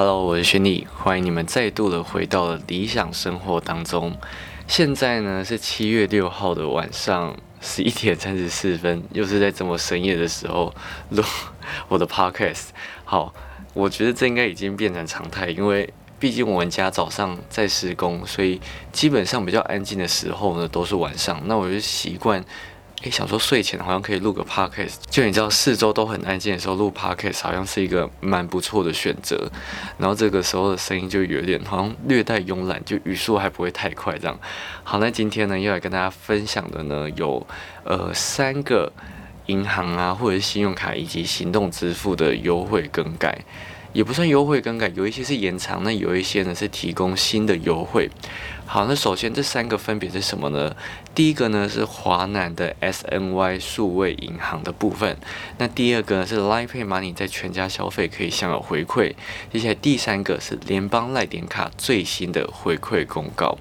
Hello，我是轩尼，欢迎你们再度的回到了理想生活当中。现在呢是七月六号的晚上十一点三十四分，又是在这么深夜的时候录 我的 Podcast。好，我觉得这应该已经变成常态，因为毕竟我们家早上在施工，所以基本上比较安静的时候呢都是晚上。那我就习惯。诶，想说睡前好像可以录个 podcast，就你知道四周都很安静的时候录 podcast，好像是一个蛮不错的选择。然后这个时候的声音就有点好像略带慵懒，就语速还不会太快这样。好，那今天呢要来跟大家分享的呢有呃三个银行啊或者是信用卡以及行动支付的优惠更改。也不算优惠更改，有一些是延长，那有一些呢是提供新的优惠。好，那首先这三个分别是什么呢？第一个呢是华南的 SNY 数位银行的部分，那第二个呢是 Line Pay Money 在全家消费可以享有回馈，接下来第三个是联邦赖点卡最新的回馈公告。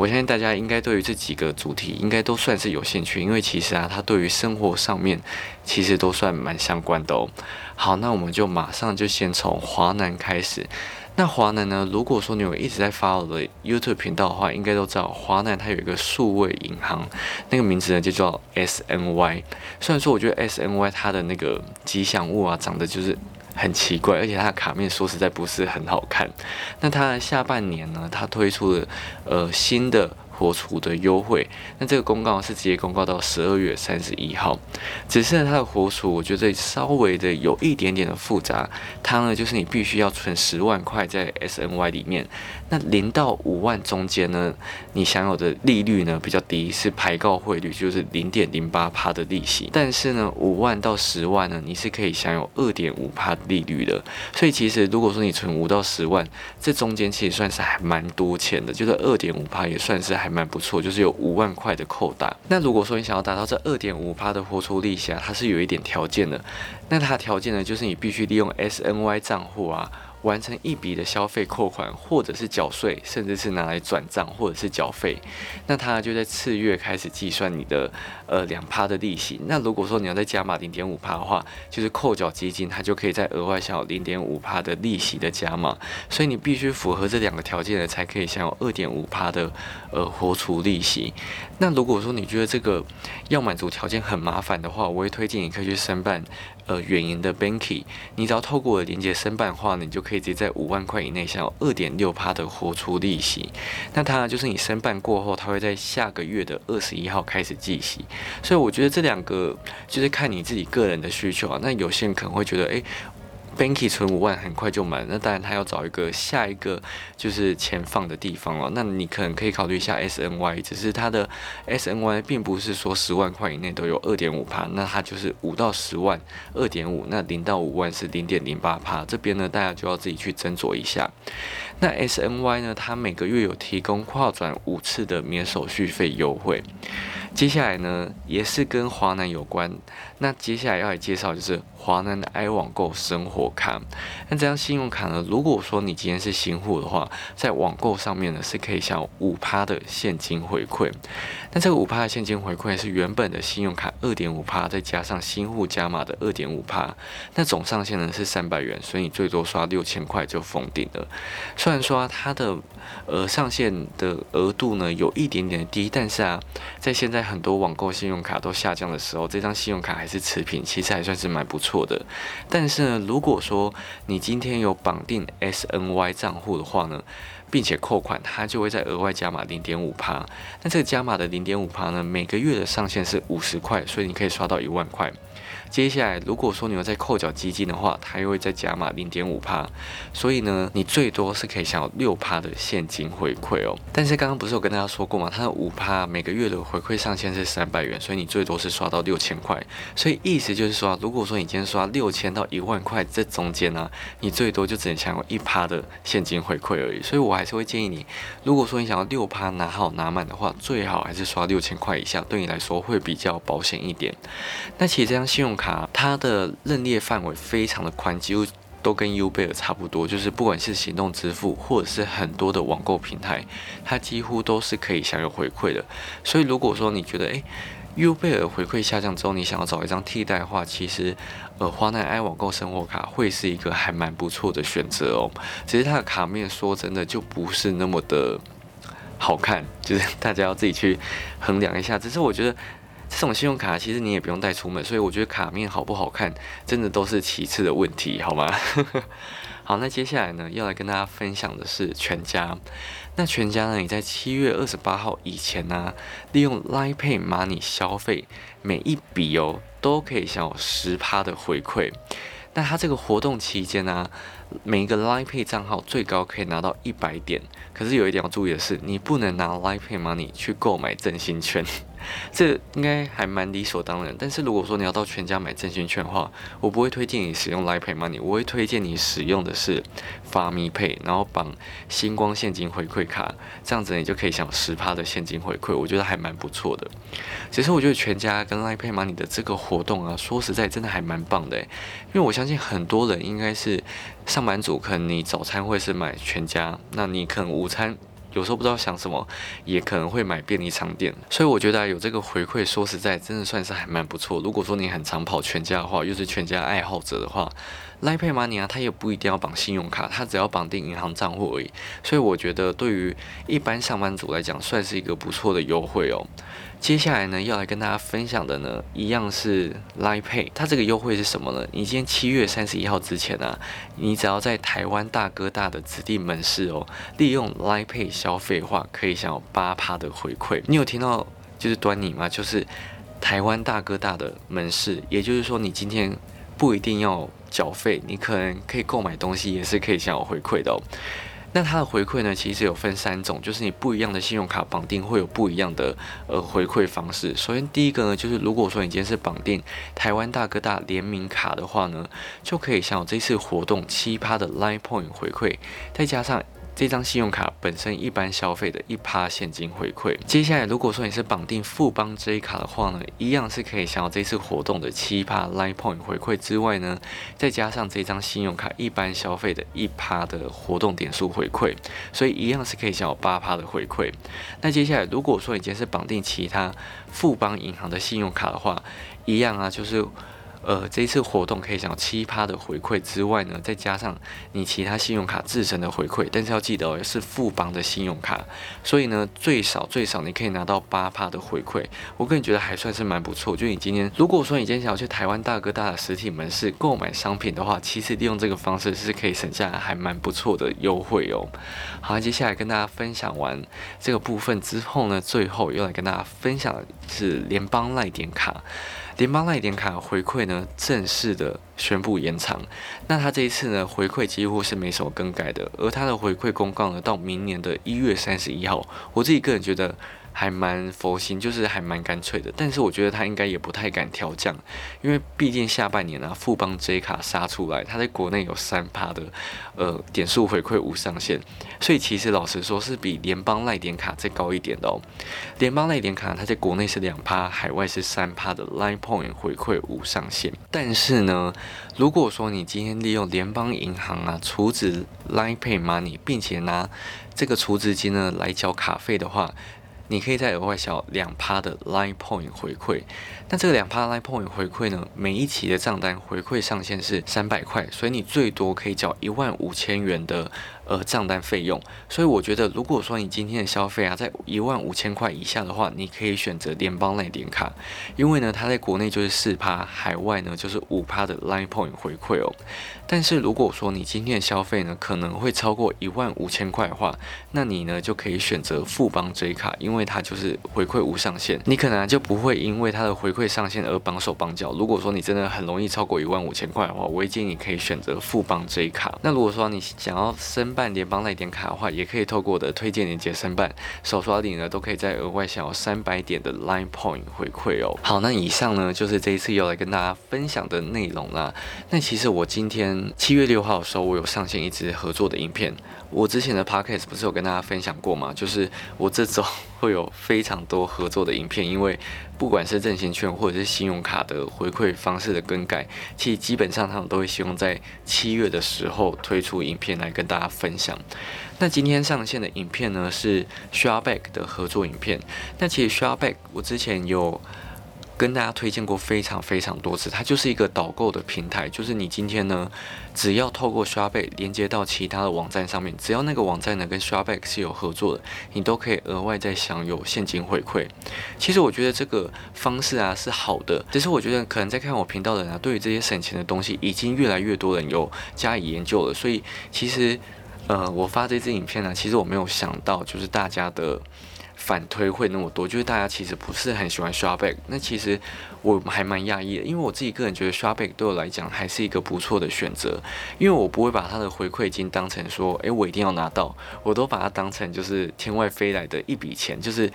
我相信大家应该对于这几个主题应该都算是有兴趣，因为其实啊，它对于生活上面其实都算蛮相关的哦。好，那我们就马上就先从华南开始。那华南呢，如果说你有一直在发我的 YouTube 频道的话，应该都知道华南它有一个数位银行，那个名字呢就叫 SNY。虽然说我觉得 SNY 它的那个吉祥物啊，长得就是。很奇怪，而且它的卡面说实在不是很好看。那它下半年呢，它推出了呃新的。火储的优惠，那这个公告是直接公告到十二月三十一号。只是它的火储，我觉得稍微的有一点点的复杂。它呢，就是你必须要存十万块在 SNY 里面。那零到五万中间呢，你享有的利率呢比较低，是排告汇率，就是零点零八趴的利息。但是呢，五万到十万呢，你是可以享有二点五趴利率的。所以其实如果说你存五到十万，这中间其实算是还蛮多钱的，就是二点五趴也算是还。蛮不错，就是有五万块的扣打。那如果说你想要达到这二点五趴的活出利息啊，它是有一点条件的。那它条件呢，就是你必须利用 SNY 账户啊。完成一笔的消费扣款，或者是缴税，甚至是拿来转账或者是缴费，那他就在次月开始计算你的呃两趴的利息。那如果说你要再加码零点五趴的话，就是扣缴基金，它就可以再额外享有零点五趴的利息的加码。所以你必须符合这两个条件的，才可以享有二点五趴的呃活储利息。那如果说你觉得这个要满足条件很麻烦的话，我会推荐你可以去申办。呃，远银的 Banky，你只要透过我的连接申办的话，你就可以直接在五万块以内享有二点六趴的活出利息。那它就是你申办过后，它会在下个月的二十一号开始计息。所以我觉得这两个就是看你自己个人的需求啊。那有些人可能会觉得，诶。Banky 存五万很快就满，那当然他要找一个下一个就是钱放的地方了。那你可能可以考虑一下 SNY，只是它的 SNY 并不是说十万块以内都有二点五趴，那它就是五到十万二点五，那零到五万是零点零八趴。这边呢，大家就要自己去斟酌一下。那 SNY 呢，它每个月有提供跨转五次的免手续费优惠。接下来呢，也是跟华南有关。那接下来要来介绍就是华南的 i 网购生活卡。那这张信用卡呢，如果说你今天是新户的话，在网购上面呢是可以享五趴的现金回馈。那这个五趴的现金回馈是原本的信用卡二点五趴，再加上新户加码的二点五趴。那总上限呢是三百元，所以你最多刷六千块就封顶了。虽然说它的呃上限的额度呢有一点点低，但是啊，在现。在很多网购信用卡都下降的时候，这张信用卡还是持平，其实还算是蛮不错错的。但是呢，如果说你今天有绑定 SNY 账户的话呢，并且扣款，它就会在额外加码零点五趴。那这个加码的零点五趴呢，每个月的上限是五十块，所以你可以刷到一万块。接下来，如果说你要再扣缴基金的话，它又会再加码零点五趴，所以呢，你最多是可以享有六趴的现金回馈哦。但是刚刚不是有跟大家说过吗？它的五趴每个月的回馈上限是三百元，所以你最多是刷到六千块。所以意思就是说，如果说你今天刷六千到一万块这中间呢，你最多就只能享有一趴的现金回馈而已。所以我还是会建议你，如果说你想要六趴拿好拿满的话，最好还是刷六千块以下，对你来说会比较保险一点。那其实这张信用卡它的认列范围非常的宽，几乎都跟 U 贝尔差不多，就是不管是行动支付或者是很多的网购平台，它几乎都是可以享有回馈的。所以如果说你觉得诶优贝尔回馈下降之后，你想要找一张替代的话，其实，呃，华南 i 网购生活卡会是一个还蛮不错的选择哦。只是它的卡面说真的就不是那么的好看，就是大家要自己去衡量一下。只是我觉得这种信用卡其实你也不用带出门，所以我觉得卡面好不好看，真的都是其次的问题，好吗？好，那接下来呢，要来跟大家分享的是全家。那全家呢，你在七月二十八号以前呢，利用 Line Pay Money 消费，每一笔哦，都可以享有十趴的回馈。那它这个活动期间呢，每一个 Line Pay 账号最高可以拿到一百点。可是有一点要注意的是，你不能拿 Line Pay Money 去购买振兴券。这应该还蛮理所当然，但是如果说你要到全家买振兴券的话，我不会推荐你使用 Line Pay Money，我会推荐你使用的是发咪配然后绑星光现金回馈卡，这样子你就可以享十趴的现金回馈，我觉得还蛮不错的。其实我觉得全家跟 Line Pay Money 的这个活动啊，说实在真的还蛮棒的，因为我相信很多人应该是上班族，可能你早餐会是买全家，那你可能午餐。有时候不知道想什么，也可能会买便利商店，所以我觉得有这个回馈，说实在，真的算是还蛮不错。如果说你很常跑全家的话，又是全家爱好者的话，Line Pay Money 啊，它也不一定要绑信用卡，它只要绑定银行账户而已。所以我觉得对于一般上班族来讲，算是一个不错的优惠哦。接下来呢，要来跟大家分享的呢，一样是 Line Pay，它这个优惠是什么呢？你今天七月三十一号之前啊，你只要在台湾大哥大的指定门市哦，利用 Line Pay 消费的话，可以享有八趴的回馈。你有听到就是端倪吗？就是台湾大哥大的门市，也就是说你今天不一定要缴费，你可能可以购买东西，也是可以享有回馈的哦。那它的回馈呢，其实有分三种，就是你不一样的信用卡绑定会有不一样的呃回馈方式。首先第一个呢，就是如果说你今天是绑定台湾大哥大联名卡的话呢，就可以享有这次活动七趴的 Line Point 回馈，再加上。这张信用卡本身一般消费的一趴现金回馈。接下来，如果说你是绑定富邦 J 卡的话呢，一样是可以享有这次活动的七趴 Line Point 回馈之外呢，再加上这张信用卡一般消费的一趴的活动点数回馈，所以一样是可以享有八趴的回馈。那接下来，如果说你今天是绑定其他富邦银行的信用卡的话，一样啊，就是。呃，这一次活动可以享七趴的回馈之外呢，再加上你其他信用卡自身的回馈，但是要记得哦，是富邦的信用卡，所以呢，最少最少你可以拿到八趴的回馈。我个人觉得还算是蛮不错。就你今天，如果说你今天想要去台湾大哥大的实体门市购买商品的话，其实利用这个方式是可以省下还蛮不错的优惠哦。好，接下来跟大家分享完这个部分之后呢，最后又来跟大家分享的是联邦赖点卡。联邦赖点卡回馈呢，正式的宣布延长。那它这一次呢，回馈几乎是没什么更改的，而它的回馈公告呢，到明年的一月三十一号。我自己个人觉得。还蛮佛心，就是还蛮干脆的。但是我觉得他应该也不太敢调降，因为毕竟下半年啊，富邦 J 卡杀出来，它在国内有三趴的呃点数回馈无上限，所以其实老实说是比联邦赖点卡再高一点的哦。联邦赖点卡它在国内是两趴，海外是三趴的 Line Point 回馈无上限。但是呢，如果说你今天利用联邦银行啊储值 Line Pay Money，并且拿这个储值金呢来缴卡费的话，你可以再额外小两趴的 Line Point 回馈，那这个两趴 Line Point 回馈呢，每一期的账单回馈上限是三百块，所以你最多可以缴一万五千元的。呃，账单费用，所以我觉得，如果说你今天的消费啊，在一万五千块以下的话，你可以选择联邦类点卡，因为呢，它在国内就是四趴，海外呢就是五趴的 Line Point 回馈哦。但是如果说你今天的消费呢，可能会超过一万五千块的话，那你呢就可以选择富邦 J 卡，因为它就是回馈无上限，你可能就不会因为它的回馈上限而绑手绑脚。如果说你真的很容易超过一万五千块的话，我会建议你可以选择富邦 J 卡。那如果说你想要申，办联邦那点卡的话，也可以透过我的推荐链接申办，手刷礼呢都可以再额外享有三百点的 Line Point 回馈哦。好，那以上呢就是这一次要来跟大家分享的内容啦。那其实我今天七月六号的时候，我有上线一支合作的影片。我之前的 Podcast 不是有跟大家分享过吗？就是我这周 会有非常多合作的影片，因为不管是振兴券或者是信用卡的回馈方式的更改，其实基本上他们都会希望在七月的时候推出影片来跟大家分享。那今天上线的影片呢是 Shareback 的合作影片。那其实 Shareback 我之前有。跟大家推荐过非常非常多次，它就是一个导购的平台。就是你今天呢，只要透过 Shopback 连接到其他的网站上面，只要那个网站呢跟 Shopback 是有合作的，你都可以额外再享有现金回馈。其实我觉得这个方式啊是好的，只是我觉得可能在看我频道的人啊，对于这些省钱的东西，已经越来越多人有加以研究了。所以其实，呃，我发这支影片呢，其实我没有想到，就是大家的。反推会那么多，就是大家其实不是很喜欢刷 back。那其实我还蛮讶异的，因为我自己个人觉得刷 back 对我来讲还是一个不错的选择，因为我不会把它的回馈金当成说，诶，我一定要拿到，我都把它当成就是天外飞来的一笔钱。就是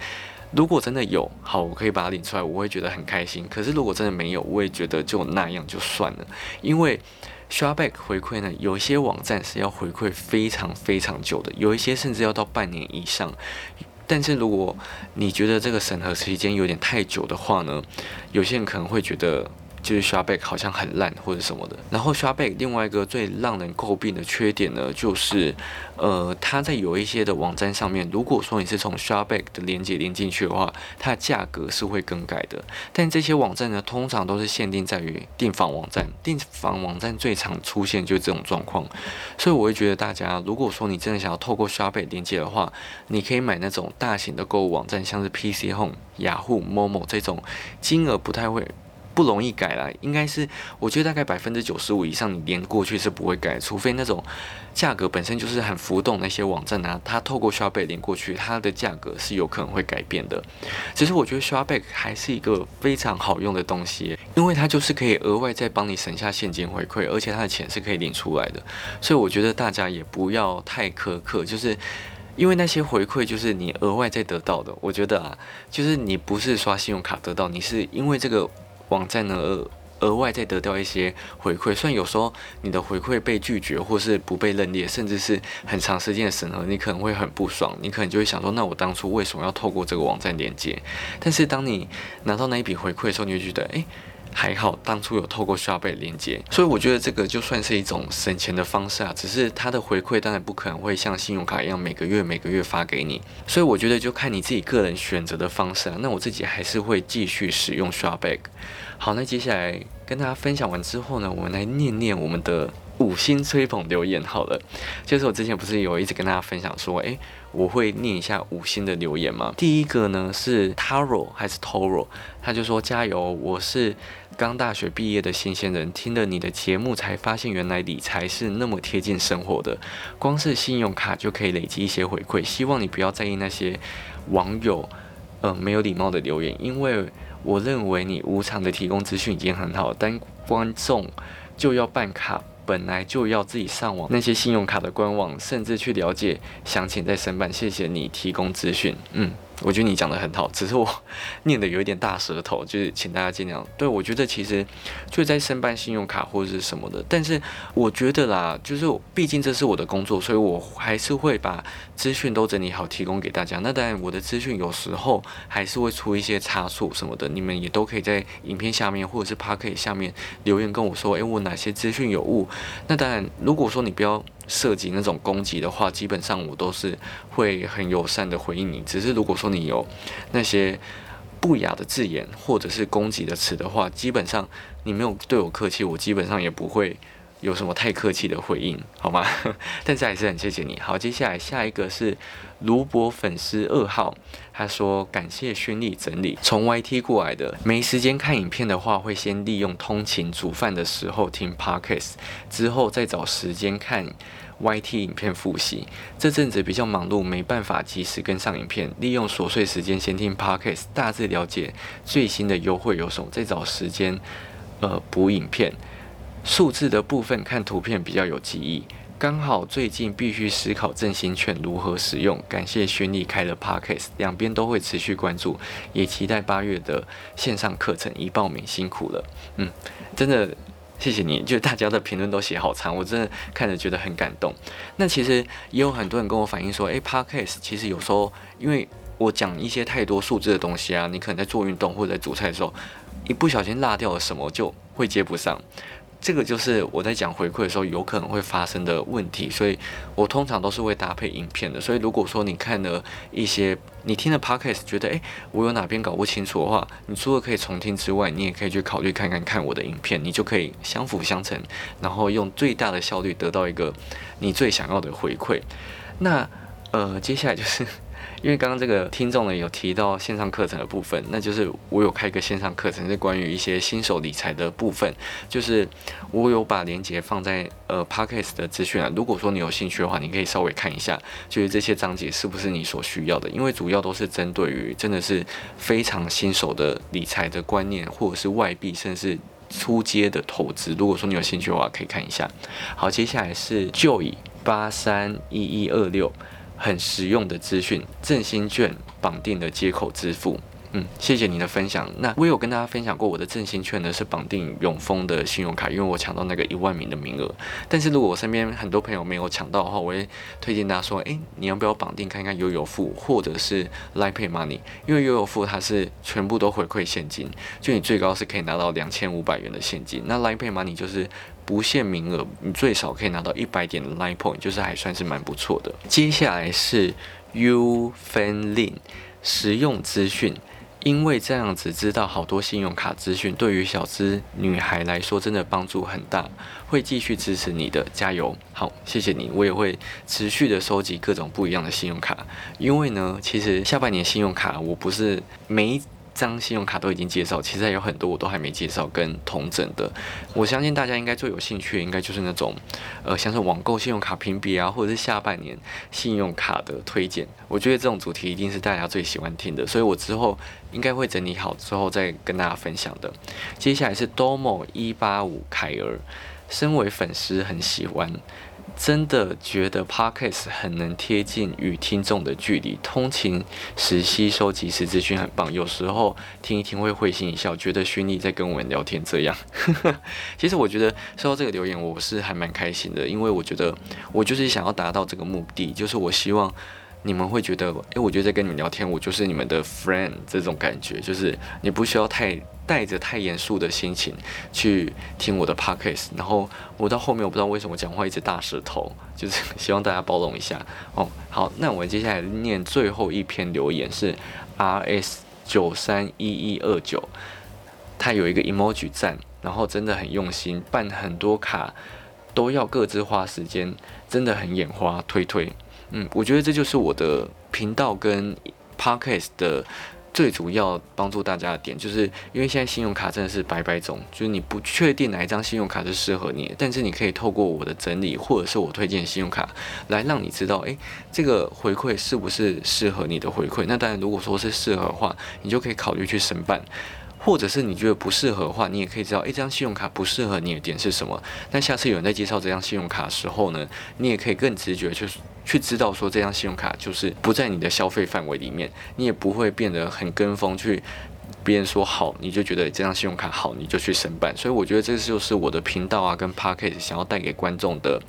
如果真的有，好，我可以把它领出来，我会觉得很开心。可是如果真的没有，我也觉得就那样就算了，因为刷 back 回馈呢，有一些网站是要回馈非常非常久的，有一些甚至要到半年以上。但是如果你觉得这个审核时间有点太久的话呢，有些人可能会觉得。就是 s h a b a c k 好像很烂或者什么的。然后 s h a b a c k 另外一个最让人诟病的缺点呢，就是，呃，它在有一些的网站上面，如果说你是从 s h a b a c k 的连接连进去的话，它的价格是会更改的。但这些网站呢，通常都是限定在于订房网站，订房网站最常出现就是这种状况。所以我会觉得大家，如果说你真的想要透过 s h a b a c k 连接的话，你可以买那种大型的购物网站，像是 PC Home、雅虎、Momo 这种，金额不太会。不容易改了，应该是我觉得大概百分之九十五以上，你连过去是不会改，除非那种价格本身就是很浮动那些网站啊，它透过 Shopback 连过去，它的价格是有可能会改变的。其实我觉得 Shopback 还是一个非常好用的东西，因为它就是可以额外再帮你省下现金回馈，而且它的钱是可以领出来的。所以我觉得大家也不要太苛刻，就是因为那些回馈就是你额外再得到的。我觉得啊，就是你不是刷信用卡得到，你是因为这个。网站呢，额额外再得到一些回馈，虽然有时候你的回馈被拒绝，或是不被认列，甚至是很长时间的审核，你可能会很不爽，你可能就会想说，那我当初为什么要透过这个网站连接？但是当你拿到那一笔回馈的时候，你就觉得，诶。还好当初有透过 s h o p 连接，所以我觉得这个就算是一种省钱的方式啊，只是它的回馈当然不可能会像信用卡一样每个月每个月发给你，所以我觉得就看你自己个人选择的方式啊。那我自己还是会继续使用 s h o p 好，那接下来跟大家分享完之后呢，我们来念念我们的五星吹捧留言好了。就是我之前不是有一直跟大家分享说，诶，我会念一下五星的留言吗？第一个呢是 Taro 还是 Toro，他就说加油，我是刚大学毕业的新鲜人，听了你的节目才发现原来理财是那么贴近生活的，光是信用卡就可以累积一些回馈。希望你不要在意那些网友呃没有礼貌的留言，因为。我认为你无偿的提供资讯已经很好，但观众就要办卡，本来就要自己上网那些信用卡的官网，甚至去了解详情再申办。谢谢你提供资讯，嗯。我觉得你讲的很好，只是我念的有一点大舌头，就是请大家见谅。对我觉得其实就在申办信用卡或者是什么的，但是我觉得啦，就是毕竟这是我的工作，所以我还是会把资讯都整理好提供给大家。那当然，我的资讯有时候还是会出一些差错什么的，你们也都可以在影片下面或者是 p a r k 下面留言跟我说，诶，我哪些资讯有误？那当然，如果说你不要。涉及那种攻击的话，基本上我都是会很友善的回应你。只是如果说你有那些不雅的字眼或者是攻击的词的话，基本上你没有对我客气，我基本上也不会。有什么太客气的回应，好吗？但是还是很谢谢你。好，接下来下一个是卢博粉丝二号，他说感谢轩丽整理，从 YT 过来的。没时间看影片的话，会先利用通勤煮饭的时候听 Podcast，之后再找时间看 YT 影片复习。这阵子比较忙碌，没办法及时跟上影片，利用琐碎时间先听 Podcast，大致了解最新的优惠有什么，再找时间呃补影片。数字的部分看图片比较有记忆，刚好最近必须思考振兴券如何使用。感谢轩丽开的 podcast，两边都会持续关注，也期待八月的线上课程已报名，辛苦了。嗯，真的谢谢你，就大家的评论都写好长，我真的看着觉得很感动。那其实也有很多人跟我反映说，诶 p o d c a s t 其实有时候因为我讲一些太多数字的东西啊，你可能在做运动或者在煮菜的时候，一不小心落掉了什么就会接不上。这个就是我在讲回馈的时候有可能会发生的问题，所以我通常都是会搭配影片的。所以如果说你看了一些，你听了 podcast 觉得诶，我有哪边搞不清楚的话，你除了可以重听之外，你也可以去考虑看看看我的影片，你就可以相辅相成，然后用最大的效率得到一个你最想要的回馈。那呃，接下来就是。因为刚刚这个听众呢有提到线上课程的部分，那就是我有开一个线上课程，是关于一些新手理财的部分，就是我有把链接放在呃 Podcast 的资讯啊。如果说你有兴趣的话，你可以稍微看一下，就是这些章节是不是你所需要的？因为主要都是针对于真的是非常新手的理财的观念，或者是外币，甚至是出街的投资。如果说你有兴趣的话，可以看一下。好，接下来是 Joy 八三一一二六。很实用的资讯，振兴券绑定的接口支付。嗯，谢谢你的分享。那我有跟大家分享过，我的振兴券呢是绑定永丰的信用卡，因为我抢到那个一万名的名额。但是如果我身边很多朋友没有抢到的话，我会推荐大家说，诶，你要不要绑定看看悠游付或者是 Line Pay Money？因为悠游付它是全部都回馈现金，就你最高是可以拿到两千五百元的现金。那 Line Pay Money 就是不限名额，你最少可以拿到一百点的 Line Point，就是还算是蛮不错的。接下来是 U Fan 实用资讯。因为这样子知道好多信用卡资讯，对于小资女孩来说真的帮助很大，会继续支持你的，加油！好，谢谢你，我也会持续的收集各种不一样的信用卡，因为呢，其实下半年信用卡我不是没。张信用卡都已经介绍，其实还有很多我都还没介绍跟同整的。我相信大家应该最有兴趣的，应该就是那种，呃，像是网购信用卡评比啊，或者是下半年信用卡的推荐。我觉得这种主题一定是大家最喜欢听的，所以我之后应该会整理好之后再跟大家分享的。接下来是 Domo 一八五凯尔，身为粉丝很喜欢。真的觉得 Podcast 很能贴近与听众的距离，通勤时吸收即时资讯很棒。有时候听一听会会心一笑，觉得勋丽在跟我们聊天。这样，其实我觉得收到这个留言，我是还蛮开心的，因为我觉得我就是想要达到这个目的，就是我希望。你们会觉得，诶，我觉得在跟你们聊天，我就是你们的 friend 这种感觉，就是你不需要太带着太严肃的心情去听我的 podcast。然后我到后面我不知道为什么讲话一直大舌头，就是希望大家包容一下哦。好，那我们接下来念最后一篇留言是 rs 九三一一二九，他有一个 emoji 赞，然后真的很用心，办很多卡都要各自花时间，真的很眼花，推推。嗯，我觉得这就是我的频道跟 podcast 的最主要帮助大家的点，就是因为现在信用卡真的是百百种，就是你不确定哪一张信用卡是适合你，但是你可以透过我的整理或者是我推荐信用卡来让你知道，诶，这个回馈是不是适合你的回馈？那当然，如果说是适合的话，你就可以考虑去申办。或者是你觉得不适合的话，你也可以知道，诶，这张信用卡不适合你的点是什么？那下次有人在介绍这张信用卡的时候呢，你也可以更直觉去去知道说这张信用卡就是不在你的消费范围里面，你也不会变得很跟风去别人说好你就觉得这张信用卡好你就去申办。所以我觉得这就是我的频道啊跟 p a c k a g e 想要带给观众的。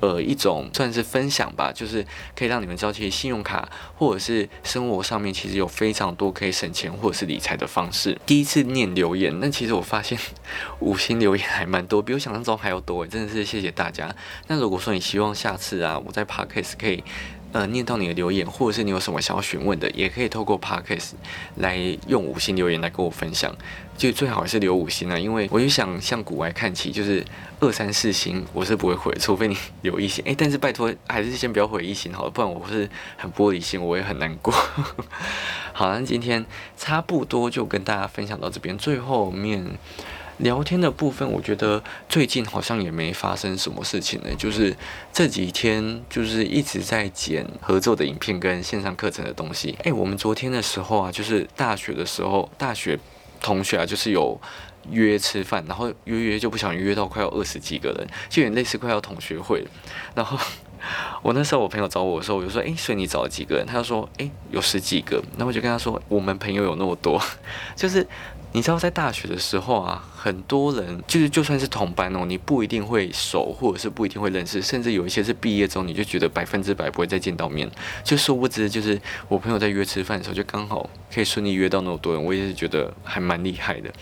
呃，一种算是分享吧，就是可以让你们知道，其实信用卡或者是生活上面其实有非常多可以省钱或者是理财的方式。第一次念留言，那其实我发现五星留言还蛮多，比我想象中还要多诶，真的是谢谢大家。那如果说你希望下次啊，我在 Podcast 可以。呃，念到你的留言，或者是你有什么想要询问的，也可以透过 Podcast 来用五星留言来跟我分享。就最好是留五星啊，因为我就想向古外看齐，就是二三四星我是不会回，除非你留一星。哎，但是拜托，还是先不要回一星好了，不然我是很玻璃心，我也很难过。好，那今天差不多就跟大家分享到这边，最后面。聊天的部分，我觉得最近好像也没发生什么事情呢。就是这几天就是一直在剪合作的影片跟线上课程的东西。哎，我们昨天的时候啊，就是大学的时候，大学同学啊，就是有约吃饭，然后约约就不想约到快要二十几个人，就有点类似快要同学会然后 我那时候我朋友找我的时候，我就说：“哎，所以你找了几个人？”他就说：“哎，有十几个。”那我就跟他说：“我们朋友有那么多，就是。”你知道在大学的时候啊，很多人就是就算是同班哦，你不一定会熟，或者是不一定会认识，甚至有一些是毕业之后你就觉得百分之百不会再见到面。就殊不知，就是我朋友在约吃饭的时候，就刚好可以顺利约到那么多人，我也是觉得还蛮厉害的。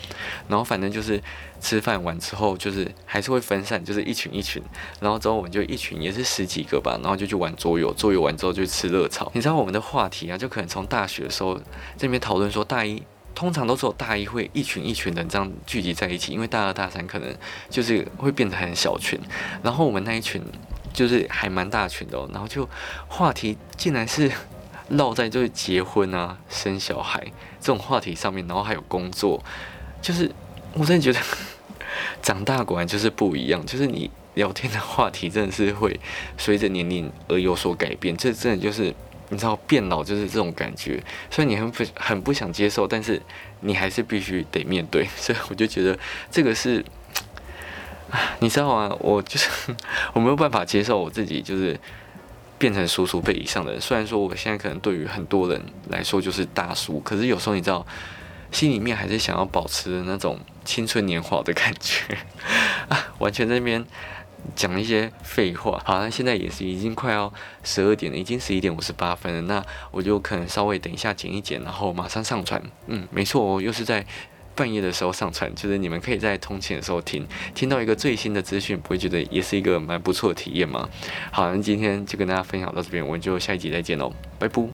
然后反正就是吃饭完之后，就是还是会分散，就是一群一群，然后之后我们就一群也是十几个吧，然后就去玩桌游，桌游完之后就吃热炒。你知道我们的话题啊，就可能从大学的时候这边讨论说，大一通常都是有大一会一群一群的这样聚集在一起，因为大二大三可能就是会变得很小群，然后我们那一群就是还蛮大群的，然后就话题竟然是绕在就是结婚啊、生小孩这种话题上面，然后还有工作，就是我真的觉得。长大果然就是不一样，就是你聊天的话题真的是会随着年龄而有所改变，这真的就是你知道变老就是这种感觉，虽然你很不很不想接受，但是你还是必须得面对，所以我就觉得这个是，你知道吗？我就是我没有办法接受我自己就是变成叔叔辈以上的人，虽然说我现在可能对于很多人来说就是大叔，可是有时候你知道。心里面还是想要保持那种青春年华的感觉 啊，完全在那边讲一些废话。好，那现在也是已经快要十二点了，已经十一点五十八分了。那我就可能稍微等一下剪一剪，然后马上上传。嗯，没错，我又是在半夜的时候上传，就是你们可以在通勤的时候听，听到一个最新的资讯，不会觉得也是一个蛮不错的体验吗？好，那今天就跟大家分享到这边，我们就下一集再见喽，拜拜。